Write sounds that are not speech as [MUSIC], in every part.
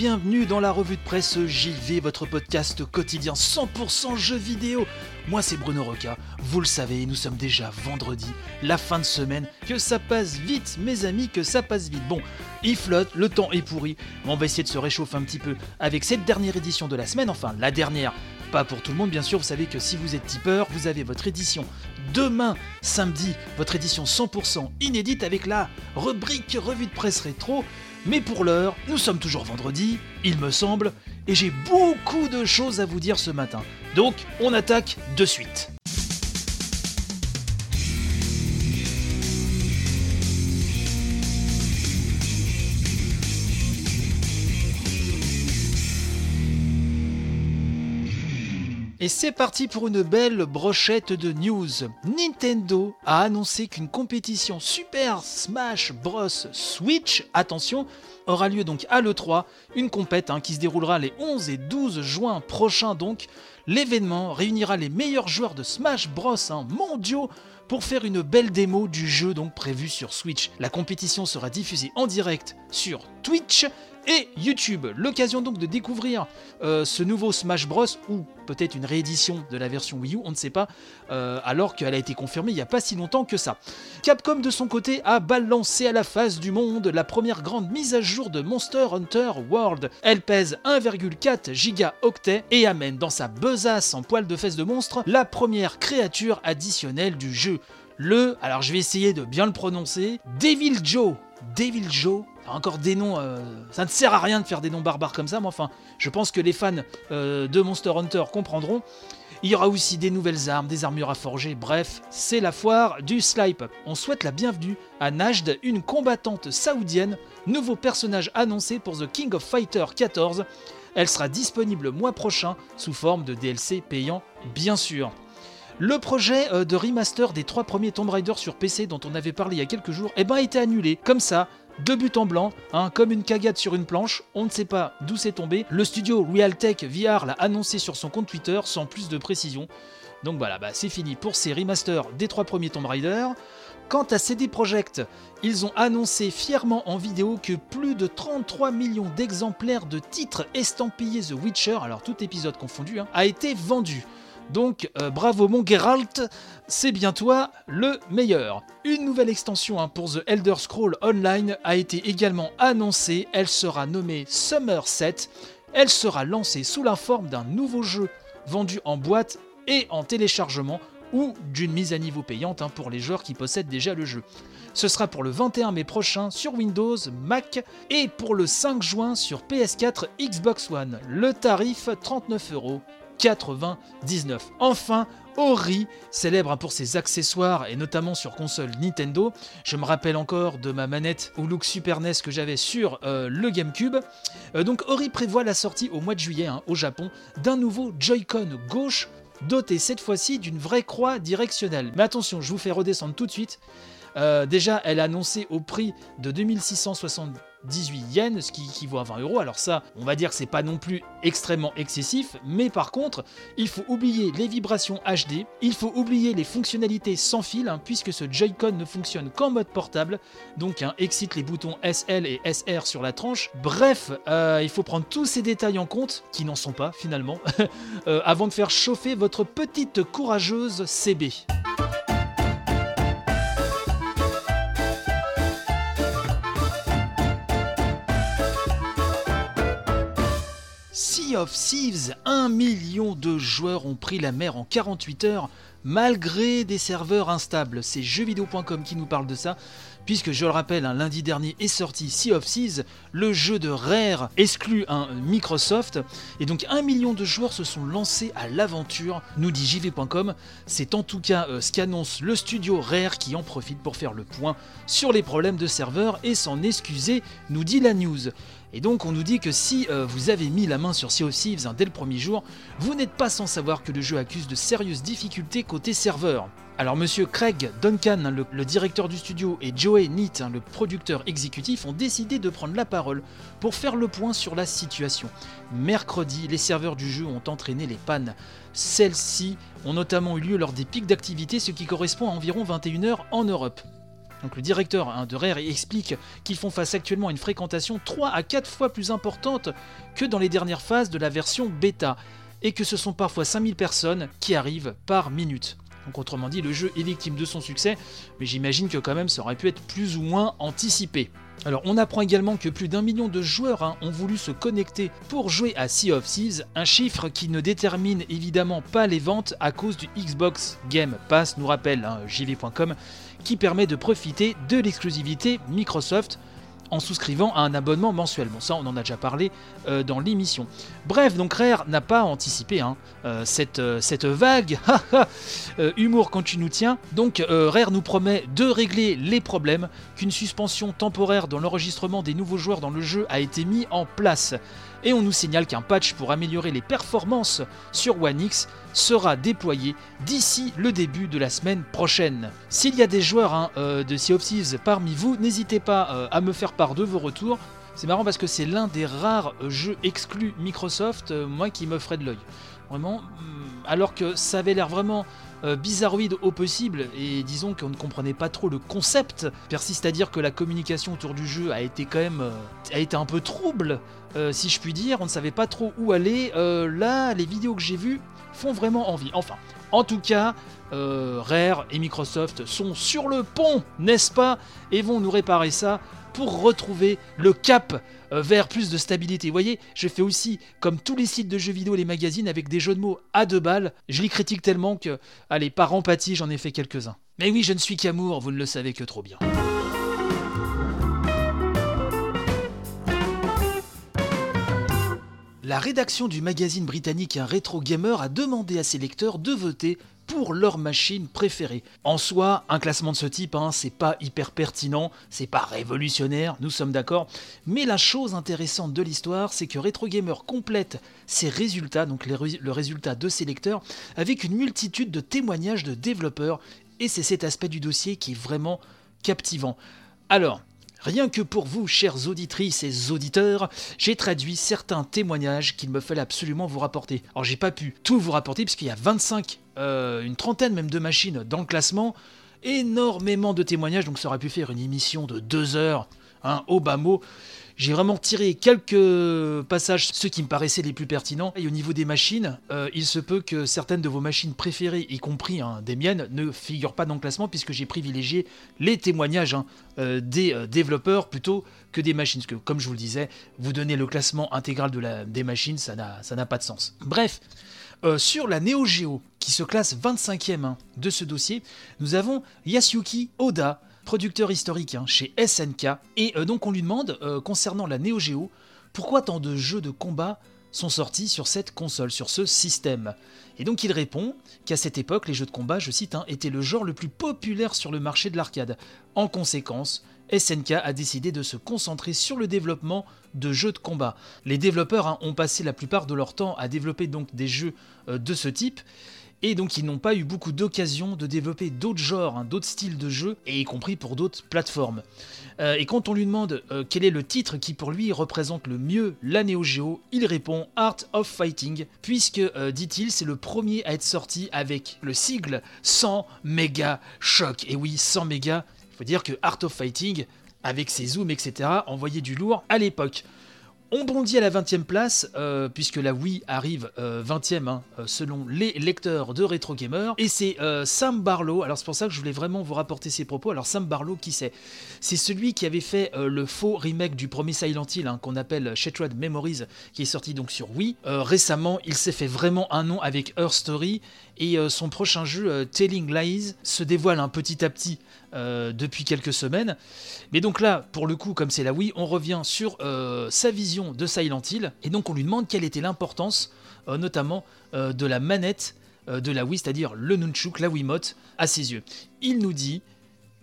Bienvenue dans la revue de presse JV, votre podcast quotidien 100% jeux vidéo. Moi c'est Bruno Roca, vous le savez, nous sommes déjà vendredi, la fin de semaine, que ça passe vite mes amis, que ça passe vite. Bon, il flotte, le temps est pourri, on va essayer de se réchauffer un petit peu avec cette dernière édition de la semaine, enfin la dernière, pas pour tout le monde bien sûr, vous savez que si vous êtes tipeur, vous avez votre édition demain samedi, votre édition 100% inédite avec la rubrique revue de presse rétro. Mais pour l'heure, nous sommes toujours vendredi, il me semble, et j'ai beaucoup de choses à vous dire ce matin. Donc, on attaque de suite. Et c'est parti pour une belle brochette de news. Nintendo a annoncé qu'une compétition Super Smash Bros Switch, attention, aura lieu donc à l'E3, une compète hein, qui se déroulera les 11 et 12 juin prochains donc. L'événement réunira les meilleurs joueurs de Smash Bros hein, mondiaux pour faire une belle démo du jeu donc prévu sur Switch. La compétition sera diffusée en direct sur Twitch et YouTube. L'occasion donc de découvrir euh, ce nouveau Smash Bros ou peut-être une réédition de la version Wii U, on ne sait pas, euh, alors qu'elle a été confirmée il n'y a pas si longtemps que ça. Capcom de son côté a balancé à la face du monde la première grande mise à jour de Monster Hunter World. Elle pèse 1,4 gigaoctets et amène dans sa besace en poil de fesses de monstre la première créature additionnelle du jeu. Le, alors je vais essayer de bien le prononcer, Devil Joe. Devil Joe encore des noms, euh, ça ne sert à rien de faire des noms barbares comme ça, mais enfin, je pense que les fans euh, de Monster Hunter comprendront. Il y aura aussi des nouvelles armes, des armures à forger, bref, c'est la foire du Slipe. On souhaite la bienvenue à Najd, une combattante saoudienne, nouveau personnage annoncé pour The King of Fighter 14. Elle sera disponible le mois prochain sous forme de DLC payant, bien sûr. Le projet euh, de remaster des trois premiers Tomb Raider sur PC dont on avait parlé il y a quelques jours, eh ben, a été annulé, comme ça, deux buts en blanc, hein, comme une cagade sur une planche, on ne sait pas d'où c'est tombé. Le studio Realtek VR l'a annoncé sur son compte Twitter sans plus de précision. Donc voilà, bah, c'est fini pour ces remasters des trois premiers Tomb Raider. Quant à CD Projekt, ils ont annoncé fièrement en vidéo que plus de 33 millions d'exemplaires de titres estampillés The Witcher, alors tout épisode confondu, hein, a été vendu. Donc euh, bravo mon Geralt, c'est bien toi le meilleur. Une nouvelle extension hein, pour The Elder Scroll Online a été également annoncée, elle sera nommée Somerset, elle sera lancée sous la forme d'un nouveau jeu vendu en boîte et en téléchargement ou d'une mise à niveau payante hein, pour les joueurs qui possèdent déjà le jeu. Ce sera pour le 21 mai prochain sur Windows, Mac et pour le 5 juin sur PS4, Xbox One. Le tarif 39 euros 99. Enfin, Ori, célèbre pour ses accessoires et notamment sur console Nintendo. Je me rappelle encore de ma manette au look Super NES que j'avais sur euh, le GameCube. Euh, donc Ori prévoit la sortie au mois de juillet hein, au Japon d'un nouveau Joy-Con gauche doté cette fois-ci d'une vraie croix directionnelle. Mais attention, je vous fais redescendre tout de suite. Euh, déjà, elle a annoncé au prix de 2678 yens, ce qui équivaut à 20 euros. Alors ça, on va dire que c'est pas non plus extrêmement excessif, mais par contre, il faut oublier les vibrations HD, il faut oublier les fonctionnalités sans fil, hein, puisque ce Joy-Con ne fonctionne qu'en mode portable, donc hein, excite les boutons SL et SR sur la tranche. Bref, euh, il faut prendre tous ces détails en compte, qui n'en sont pas finalement, [LAUGHS] euh, avant de faire chauffer votre petite courageuse CB. Of Thieves, 1 million de joueurs ont pris la mer en 48 heures malgré des serveurs instables. C'est jeuxvideo.com qui nous parle de ça, puisque je le rappelle, un lundi dernier est sorti Sea of Thieves, le jeu de Rare exclu un Microsoft, et donc 1 million de joueurs se sont lancés à l'aventure, nous dit jv.com. C'est en tout cas euh, ce qu'annonce le studio Rare qui en profite pour faire le point sur les problèmes de serveurs et s'en excuser, nous dit la news. Et donc on nous dit que si euh, vous avez mis la main sur Sea of Thieves hein, dès le premier jour, vous n'êtes pas sans savoir que le jeu accuse de sérieuses difficultés côté serveur. Alors monsieur Craig Duncan, hein, le, directeur du studio, et Joey Neat, hein, le producteur exécutif, ont décidé de prendre la parole pour faire le point sur la situation. Mercredi, les serveurs du jeu ont entraîné les pannes. Celles-ci ont notamment eu lieu lors des pics d'activité, ce qui correspond à environ 21h en Europe. Donc le directeur hein, de Rare explique qu'ils font face actuellement à une fréquentation 3 à 4 fois plus importante que dans les dernières phases de la version bêta, et que ce sont parfois 5000 personnes qui arrivent par minute. Donc autrement dit, le jeu est victime de son succès, mais j'imagine que quand même ça aurait pu être plus ou moins anticipé. Alors on apprend également que plus d'un million de joueurs hein, ont voulu se connecter pour jouer à Sea of Thieves, un chiffre qui ne détermine évidemment pas les ventes à cause du Xbox Game Pass, nous rappelle hein, jv.com, qui permet de profiter de l'exclusivité Microsoft en souscrivant à un abonnement mensuel. Bon, ça, on en a déjà parlé euh, dans l'émission. Bref, donc Rare n'a pas anticipé hein, euh, cette, euh, cette vague. [LAUGHS] Humour quand tu nous tiens. Donc, Rare nous promet de régler les problèmes, qu'une suspension temporaire dans l'enregistrement des nouveaux joueurs dans le jeu a été mis en place. Et on nous signale qu'un patch pour améliorer les performances sur One X sera déployé d'ici le début de la semaine prochaine. S'il y a des joueurs hein, euh, de Sea of Thieves parmi vous, n'hésitez pas euh, à me faire part de vos retours. C'est marrant parce que c'est l'un des rares euh, jeux exclus Microsoft, moi, qui me ferait de l'œil. Vraiment, hum, alors que ça avait l'air vraiment euh, bizarroïde au possible, et disons qu'on ne comprenait pas trop le concept, persiste à dire que la communication autour du jeu a été quand même euh, a été un peu trouble, euh, si je puis dire, on ne savait pas trop où aller. Là, les vidéos que j'ai vues font vraiment envie. Enfin, en tout cas, Rare et Microsoft sont sur le pont, n'est-ce pas? Et vont nous réparer ça pour retrouver le cap euh, vers plus de stabilité. Vous voyez, je fais aussi comme tous les sites de jeux vidéo et les magazines avec des jeux de mots à deux balles. Je les critique tellement que, allez, par empathie, j'en ai fait quelques-uns. Mais oui, je ne suis qu'amour, vous ne le savez que trop bien. La rédaction du magazine britannique Un Retro Gamer a demandé à ses lecteurs de voter pour leur machine préférée. En soi, un classement de ce type, hein, c'est pas hyper pertinent, c'est pas révolutionnaire, nous sommes d'accord. Mais la chose intéressante de l'histoire, c'est que Retro Gamer complète ses résultats, donc le résultat de ses lecteurs, avec une multitude de témoignages de développeurs. Et c'est cet aspect du dossier qui est vraiment captivant. Alors, Rien que pour vous, chères auditrices et auditeurs, j'ai traduit certains témoignages qu'il me fallait absolument vous rapporter. Alors j'ai pas pu tout vous rapporter puisqu'il y a 25, euh, une trentaine même de machines dans le classement, énormément de témoignages, donc ça aurait pu faire une émission de deux heures, hein, au bas mot. J'ai vraiment tiré quelques passages, ceux qui me paraissaient les plus pertinents. Et au niveau des machines, euh, il se peut que certaines de vos machines préférées, y compris hein, des miennes, ne figurent pas dans le classement puisque j'ai privilégié les témoignages hein, euh, des euh, développeurs plutôt que des machines. Parce que, comme je vous le disais, vous donner le classement intégral des machines, ça n'a pas de sens. Bref, sur la Neo Geo, qui se classe 25e hein, de ce dossier, nous avons Yasuki Oda, producteur historique hein, chez SNK. Et euh, donc on lui demande, euh, concernant la Neo Geo, pourquoi tant de jeux de combat sont sortis sur cette console, sur ce système? Et donc il répond qu'à cette époque, les jeux de combat, je cite, hein, étaient le genre le plus populaire sur le marché de l'arcade. En conséquence, SNK a décidé de se concentrer sur le développement de jeux de combat. Les développeurs hein, ont passé la plupart de leur temps à développer donc des jeux euh, de ce type, et donc ils n'ont pas eu beaucoup d'occasions de développer d'autres genres, hein, d'autres styles de jeux, et y compris pour d'autres plateformes. Euh, et quand on lui demande euh, quel est le titre qui pour lui représente le mieux la Neo Geo, il répond Art of Fighting, puisque, euh, dit-il, c'est le premier à être sorti avec le sigle 100 méga choc. Et oui, 100 méga, il faut dire que Art of Fighting, avec ses zooms, etc., envoyait du lourd à l'époque. On bondit à la 20e place, euh, puisque la Wii arrive euh, 20e hein, euh, selon les lecteurs de Retro Gamer. Et c'est euh, Sam Barlow, alors c'est pour ça que je voulais vraiment vous rapporter ses propos. Alors Sam Barlow, qui c'est? C'est celui qui avait fait euh, le faux remake du premier Silent Hill, hein, qu'on appelle Shattered Memories, qui est sorti donc sur Wii. Euh, récemment, il s'est fait vraiment un nom avec Her Story, et euh, son prochain jeu, euh, Telling Lies, se dévoile un petit à petit euh, depuis quelques semaines. Mais donc là, pour le coup, comme c'est la Wii, on revient sur sa vision de Silent Hill, et donc on lui demande quelle était l'importance, notamment de la manette de la Wii, c'est-à-dire le Nunchuk, la Wiimote, à ses yeux. Il nous dit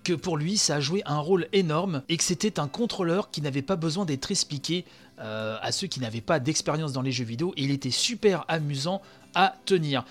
que pour lui, ça a joué un rôle énorme et que c'était un contrôleur qui n'avait pas besoin d'être expliqué à ceux qui n'avaient pas d'expérience dans les jeux vidéo et il était super amusant tenir.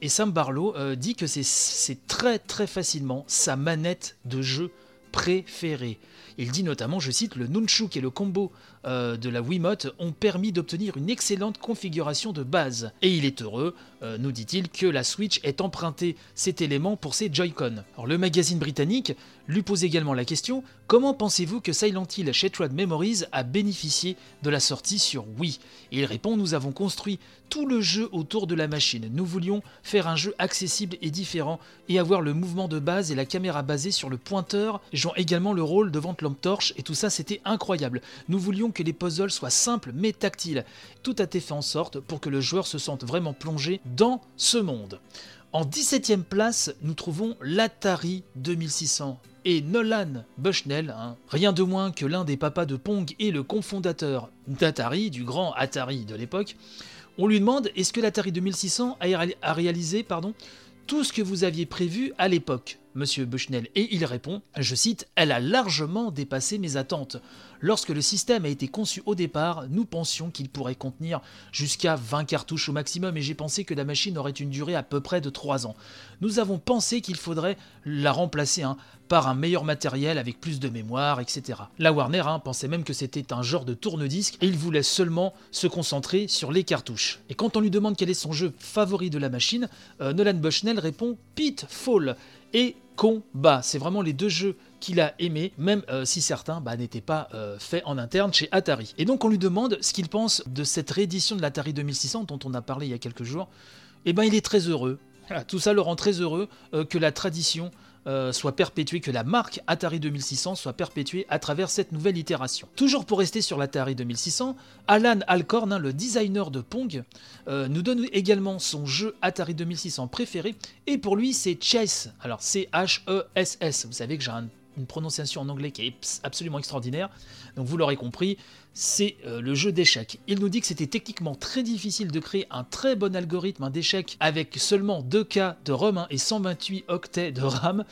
Et Sam Barlow euh, dit que c'est- c'est très très facilement sa manette de jeu préférée. Il dit notamment, je cite, le nunchuk et le combo euh, de la Wiimote ont permis d'obtenir une excellente configuration de base. Et il est heureux, euh, nous dit-il, que la Switch ait emprunté cet élément pour ses Joy-Con. Alors, le magazine britannique lui pose également la question comment pensez-vous que Silent Hill Shattered Memories a bénéficié de la sortie sur Wii? Et il répond nous avons construit tout le jeu autour de la machine. Nous voulions faire un jeu accessible et différent et avoir le mouvement de base et la caméra basée sur le pointeur, jouant également le rôle devant torche et tout ça c'était incroyable. Nous voulions que les puzzles soient simples mais tactiles. Tout a été fait en sorte pour que le joueur se sente vraiment plongé dans ce monde. En 17ème place, nous trouvons l'Atari 2600. Et Nolan Bushnell, hein, rien de moins que l'un des papas de Pong et le cofondateur d'Atari, du grand Atari de l'époque, on lui demande est-ce que l'Atari 2600 a, ré- a réalisé pardon, tout ce que vous aviez prévu à l'époque, monsieur Bushnell Et il répond, je cite, Elle a largement dépassé mes attentes. Lorsque le système a été conçu au départ, nous pensions qu'il pourrait contenir jusqu'à 20 cartouches au maximum et j'ai pensé que la machine aurait une durée à peu près de 3 ans. Nous avons pensé qu'il faudrait la remplacer hein, par un meilleur matériel avec plus de mémoire, etc. La Warner hein, pensait même que c'était un genre de tourne-disque et il voulait seulement se concentrer sur les cartouches. Et quand on lui demande quel est son jeu favori de la machine, euh, Nolan Bushnell répond Pitfall et Combat. C'est vraiment les deux jeux qu'il a aimés, même euh, si certains bah, n'étaient pas euh, faits en interne chez Atari. Et donc on lui demande ce qu'il pense de cette réédition de l'Atari 2600 dont on a parlé il y a quelques jours. Et ben il est très heureux. Tout ça le rend très heureux euh, que la tradition euh, soit perpétuée, que la marque Atari 2600 soit perpétuée à travers cette nouvelle itération. Toujours pour rester sur l'Atari 2600, Alan Alcorn, hein, le designer de Pong, euh, nous donne également son jeu Atari 2600 préféré, et pour lui c'est Chess, alors C-H-E-S-S, vous savez que j'ai un- une prononciation en anglais qui est abs- absolument extraordinaire, donc vous l'aurez compris, c'est euh, le jeu d'échecs. Il nous dit que c'était techniquement très difficile de créer un très bon algorithme d'échecs avec seulement 2 K de ROM hein, et 128 octets de RAM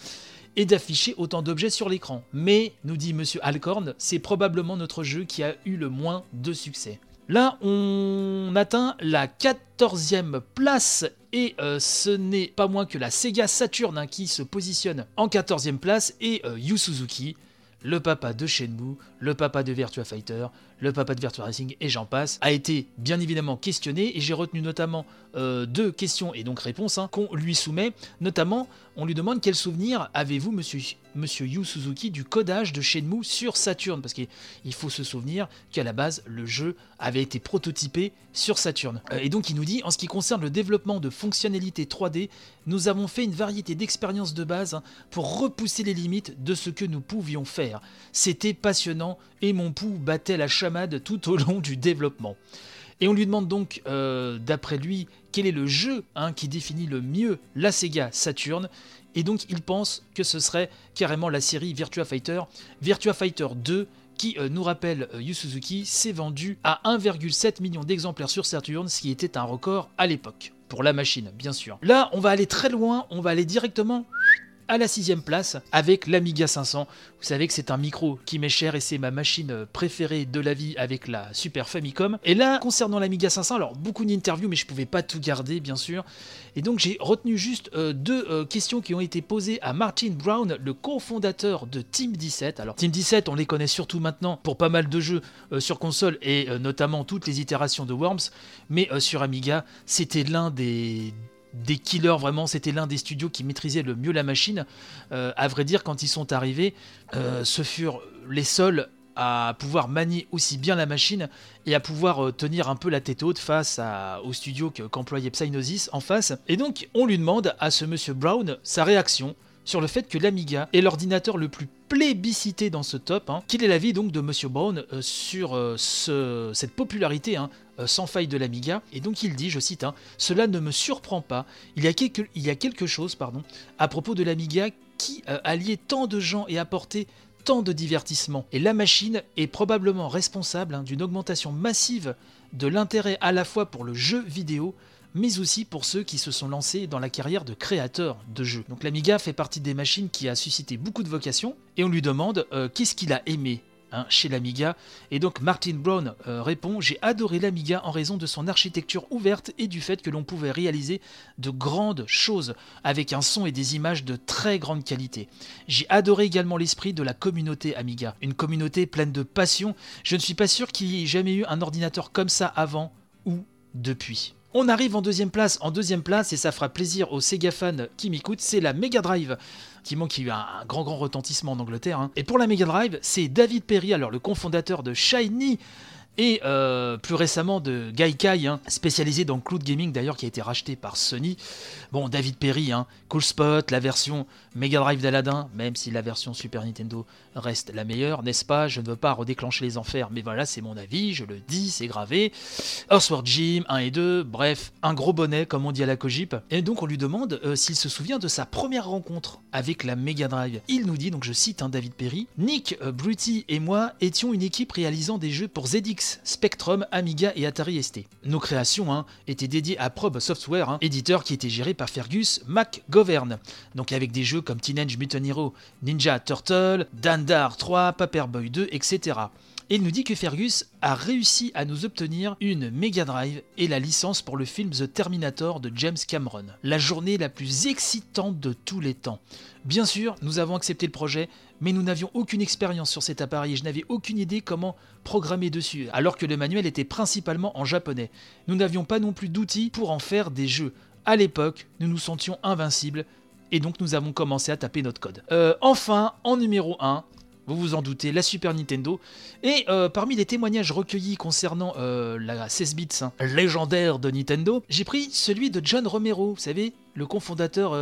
et d'afficher autant d'objets sur l'écran. Mais, nous dit Monsieur Alcorn, c'est probablement notre jeu qui a eu le moins de succès. Là, on atteint la 14e place et euh, ce n'est pas moins que la Sega Saturn hein, qui se positionne en 14e place et euh, Yu Suzuki, le papa de Shenmue, le papa de Virtua Fighter, le papa de Virtua Racing et j'en passe, a été bien évidemment questionné et j'ai retenu notamment euh, deux questions et donc réponses hein, qu'on lui soumet. Notamment, on lui demande quel souvenir avez-vous, monsieur, Yu Suzuki, du codage de Shenmue sur Saturn? Parce qu'il il faut se souvenir qu'à la base, le jeu avait été prototypé sur Saturn. Euh, et donc, il nous dit en ce qui concerne le développement de fonctionnalités 3D, nous avons fait une variété d'expériences de base hein, pour repousser les limites de ce que nous pouvions faire. C'était passionnant et mon pouls battait la tout au long du développement. Et on lui demande donc, euh, d'après lui, quel est le jeu hein, qui définit le mieux la Sega Saturn. Et donc il pense que ce serait carrément la série Virtua Fighter, Virtua Fighter 2, qui euh, nous rappelle euh, Yu Suzuki, s'est vendu à 1,7 million d'exemplaires sur Saturn, ce qui était un record à l'époque. Pour la machine, bien sûr. Là, on va aller très loin, on va aller directement à la sixième place avec l'Amiga 500. Vous savez que c'est un micro qui m'est cher et c'est ma machine préférée de la vie avec la Super Famicom. Et là, concernant l'Amiga 500, alors beaucoup d'interviews, mais je pouvais pas tout garder, bien sûr. Et donc j'ai retenu juste euh, deux euh, questions qui ont été posées à Martin Brown, le cofondateur de Team 17. Alors Team 17, on les connaît surtout maintenant pour pas mal de jeux euh, sur console et notamment toutes les itérations de Worms, mais sur Amiga, c'était l'un des des killers vraiment, c'était l'un des studios qui maîtrisait le mieux la machine. Euh, à vrai dire, quand ils sont arrivés, euh, ce furent les seuls à pouvoir manier aussi bien la machine et à pouvoir euh, tenir un peu la tête haute face au studio que- qu'employait Psygnosis en face. Et donc, on lui demande à ce monsieur Brown sa réaction sur le fait que l'Amiga est l'ordinateur le plus plébiscité dans ce top. hein. Quel est l'avis donc de Monsieur Brown sur ce- cette popularité hein, sans faille de l'Amiga Et donc il dit, je cite, hein, Cela ne me surprend pas. Il y a quelque, a chose pardon, à propos de l'Amiga qui euh, alliait tant de gens et apportait tant de divertissement. Et la machine est probablement responsable hein, d'une augmentation massive de l'intérêt à la fois pour le jeu vidéo, mais aussi pour ceux qui se sont lancés dans la carrière de créateurs de jeux. Donc l'Amiga fait partie des machines qui a suscité beaucoup de vocations, et on lui demande euh, qu'est-ce qu'il a aimé? Hein, chez l'Amiga. Et donc Martin Brown euh, répond J'ai adoré l'Amiga en raison de son architecture ouverte et du fait que l'on pouvait réaliser de grandes choses avec un son et des images de très grande qualité. J'ai adoré également l'esprit de la communauté Amiga, une communauté pleine de passion. Je ne suis pas sûr qu'il y ait jamais eu un ordinateur comme ça avant ou depuis. On arrive en deuxième place. En deuxième place, et ça fera plaisir aux Sega fans qui m'écoutent, c'est la Mega Drive. Qui manque qui a eu un, grand grand retentissement en Angleterre. hein. Et pour la Mega Drive, c'est David Perry, alors le cofondateur de Shiny, et euh, plus récemment de Gaikai, hein, spécialisé dans cloud gaming d'ailleurs, qui a été racheté par Sony. Bon, David Perry, hein, Cool Spot, la version Mega Drive d'Aladin, même si la version Super Nintendo reste la meilleure, n'est-ce pas? Je ne veux pas redéclencher les enfers, mais voilà, c'est mon avis, je le dis, c'est gravé. Earthworld Jim 1 et 2, bref, un gros bonnet, comme on dit à la Cogip. Et donc on lui demande euh, s'il se souvient de sa première rencontre avec la Mega Drive. Il nous dit, donc je cite hein, David Perry, Nick, euh, Bruty et moi étions une équipe réalisant des jeux pour ZX, Spectrum, Amiga et Atari ST. Nos créations hein, étaient dédiées à Probe Software, hein, éditeur qui était géré par Fergus McGovern. Donc avec des jeux comme Teenage Mutant Hero, Ninja Turtle, Dandar 3, Paperboy 2, etc. Et il nous dit que Fergus a réussi à nous obtenir une Mega Drive et la licence pour le film The Terminator de James Cameron. La journée la plus excitante de tous les temps. Bien sûr, nous avons accepté le projet, mais nous n'avions aucune expérience sur cet appareil et je n'avais aucune idée comment programmer dessus, alors que le manuel était principalement en japonais. Nous n'avions pas non plus d'outils pour en faire des jeux. À l'époque, nous nous sentions invincibles et donc nous avons commencé à taper notre code. Euh, enfin, en numéro 1, vous vous en doutez, la Super Nintendo. Et euh, parmi les témoignages recueillis concernant euh, la 16 bits hein, légendaire de Nintendo, j'ai pris celui de John Romero, vous savez, le cofondateur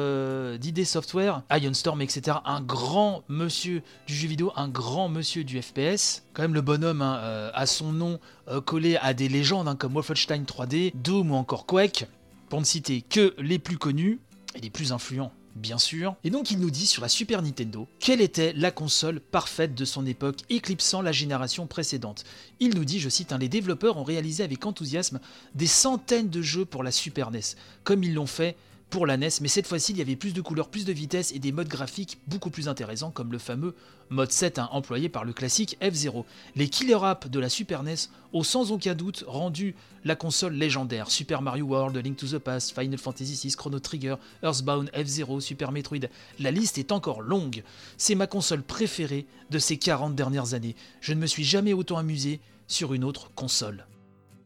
d'ID Software, Ion Storm, etc. Un grand monsieur du jeu vidéo, un grand monsieur du FPS. Quand même, le bonhomme hein, a son nom collé à des légendes hein, comme Wolfenstein 3D, Doom ou encore Quake, pour ne citer que les plus connus et les plus influents bien sûr. Et donc il nous dit sur la Super Nintendo quelle était la console parfaite de son époque, éclipsant la génération précédente. Il nous dit, je cite, hein, les développeurs ont réalisé avec enthousiasme des centaines de jeux pour la Super NES, comme ils l'ont fait pour la NES, mais cette fois-ci il y avait plus de couleurs, plus de vitesse et des modes graphiques beaucoup plus intéressants comme le fameux mode 7 hein, employé par le classique F-Zero. Les killer apps de la Super NES ont sans aucun doute rendu la console légendaire. Super Mario World, Link to the Past, Final Fantasy VI, Chrono Trigger, Earthbound, F-Zero, Super Metroid. La liste est encore longue. C'est ma console préférée de ces 40 dernières années. Je ne me suis jamais autant amusé sur une autre console.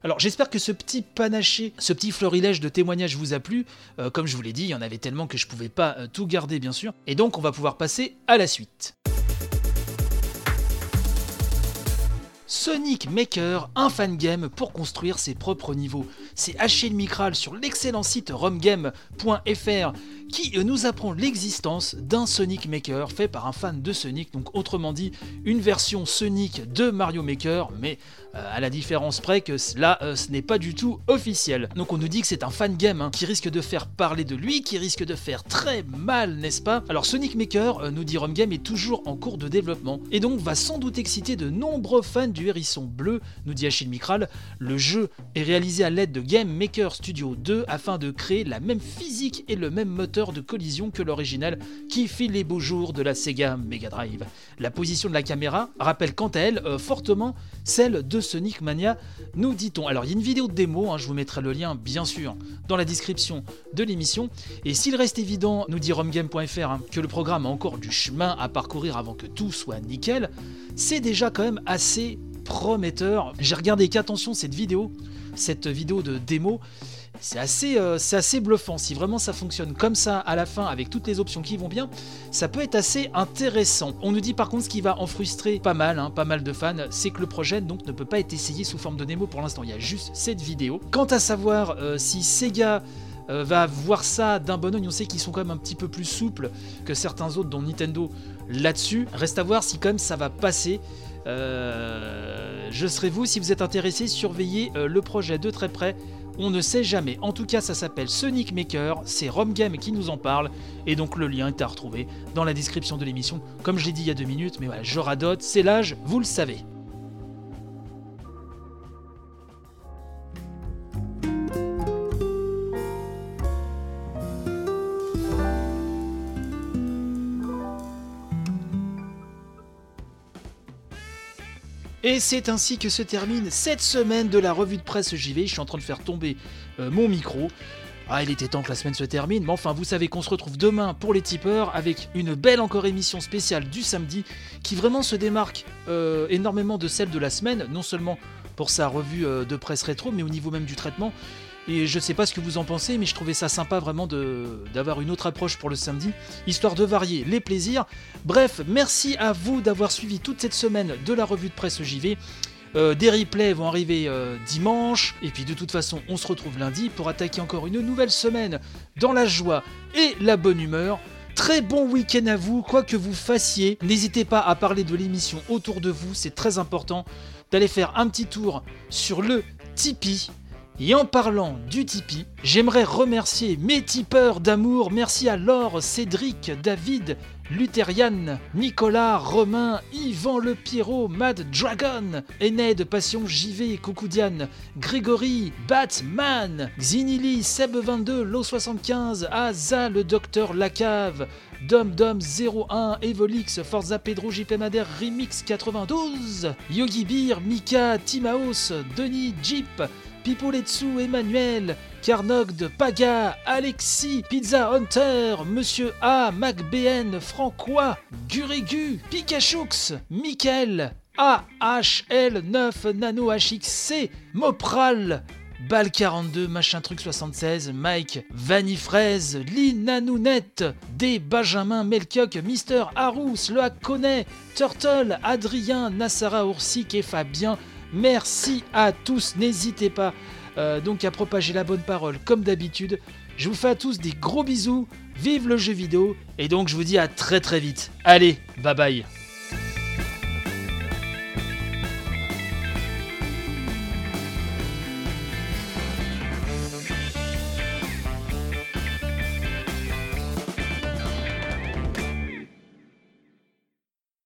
Alors j'espère que ce petit panaché, ce petit florilège de témoignages vous a plu. Euh, comme je vous l'ai dit, il y en avait tellement que je pouvais pas euh, tout garder bien sûr. Et donc on va pouvoir passer à la suite. Sonic Maker, un fan game pour construire ses propres niveaux. C'est Achille Micral sur l'excellent site romgame.fr qui euh, nous apprend l'existence d'un Sonic Maker fait par un fan de Sonic, donc autrement dit une version Sonic de Mario Maker, mais euh, à la différence près que là euh, ce n'est pas du tout officiel. Donc on nous dit que c'est un fan game hein, qui risque de faire parler de lui, qui risque de faire très mal, n'est-ce pas? Alors Sonic Maker, nous dit Romgame, est toujours en cours de développement et donc va sans doute exciter de nombreux fans du hérisson bleu, nous dit Achille Micral. Le jeu est réalisé à l'aide de Game Maker Studio 2 afin de créer la même physique et le même moteur de collision que l'original qui fit les beaux jours de la Sega Mega Drive. La position de la caméra rappelle quant à elle euh, fortement celle de Sonic Mania, nous dit-on. Alors il y a une vidéo de démo, hein, je vous mettrai le lien bien sûr dans la description de l'émission. Et s'il reste évident, nous dit romgame.fr, hein, que le programme a encore du chemin à parcourir avant que tout soit nickel, c'est déjà quand même assez prometteur. J'ai regardé qu'attention cette vidéo, cette vidéo de démo, c'est assez, euh, assez bluffant. Si vraiment ça fonctionne comme ça à la fin avec toutes les options qui vont bien, ça peut être assez intéressant. On nous dit par contre ce qui va en frustrer pas mal, hein, pas mal de fans, c'est que le projet donc ne peut pas être essayé sous forme de démo pour l'instant. Il y a juste cette vidéo. Quant à savoir euh, si Sega euh, va voir ça d'un bon oeil, on sait qu'ils sont quand même un petit peu plus souples que certains autres, dont Nintendo là-dessus. Reste à voir si quand même ça va passer. Euh, je serai vous si vous êtes intéressé, surveillez euh, le projet de très près. On ne sait jamais. En tout cas, ça s'appelle Sonic Maker. C'est Romgame qui nous en parle. Et donc, le lien est à retrouver dans la description de l'émission. Comme je l'ai dit il y a deux minutes, mais voilà, je radote. C'est l'âge, vous le savez. Et c'est ainsi que se termine cette semaine de la revue de presse JV. Je suis en train de faire tomber euh, mon micro. Ah, il était temps que la semaine se termine, mais enfin, vous savez qu'on se retrouve demain pour les tipeurs avec une belle encore émission spéciale du samedi qui vraiment se démarque euh, énormément de celle de la semaine, non seulement pour sa revue euh, de presse rétro, mais au niveau même du traitement. Et je sais pas ce que vous en pensez, mais je trouvais ça sympa vraiment d'avoir une autre approche pour le samedi, histoire de varier les plaisirs. Bref, merci à vous d'avoir suivi toute cette semaine de la revue de presse JV. Euh, des replays vont arriver euh, dimanche, et puis de toute façon, on se retrouve lundi pour attaquer encore une nouvelle semaine dans la joie et la bonne humeur. Très bon week-end à vous, quoi que vous fassiez. N'hésitez pas à parler de l'émission autour de vous, c'est très important d'aller faire un petit tour sur le Tipeee. Et en parlant du Tipeee, j'aimerais remercier mes tipeurs d'amour. Merci à Laure, Cédric, David, Luthériane, Nicolas, Romain, Yvan Le Pierrot, Mad Dragon, Ened, Passion JV, Coucoudiane, Grégory, Batman, Xinili, Seb22, Lo75, Aza, le Docteur Lacave, Dom Dom 01, Evolix, Forza Pedro, JP Remix 92, Yogi Beer, Mika, Timaos, Denis, Jeep, Pipoletsu, Emmanuel, Carnogde, Paga, Alexis, Pizza Hunter, Monsieur A, MacBN, Francois, Gurigu, Pikachux, Michael, AHL9, Nano HXC, Mopral, Bal 42, machin truc 76, Mike, Vanifraise, Lynn Nanounette, D, Benjamin, Melkioc, Mister Harous, Le Hakonnet, Turtle, Adrien, Nassara Oursic et Fabien. Merci à tous, n'hésitez pas euh, donc à propager la bonne parole comme d'habitude. Je vous fais à tous des gros bisous, vive le jeu vidéo, et donc je vous dis à très très vite. Allez, bye bye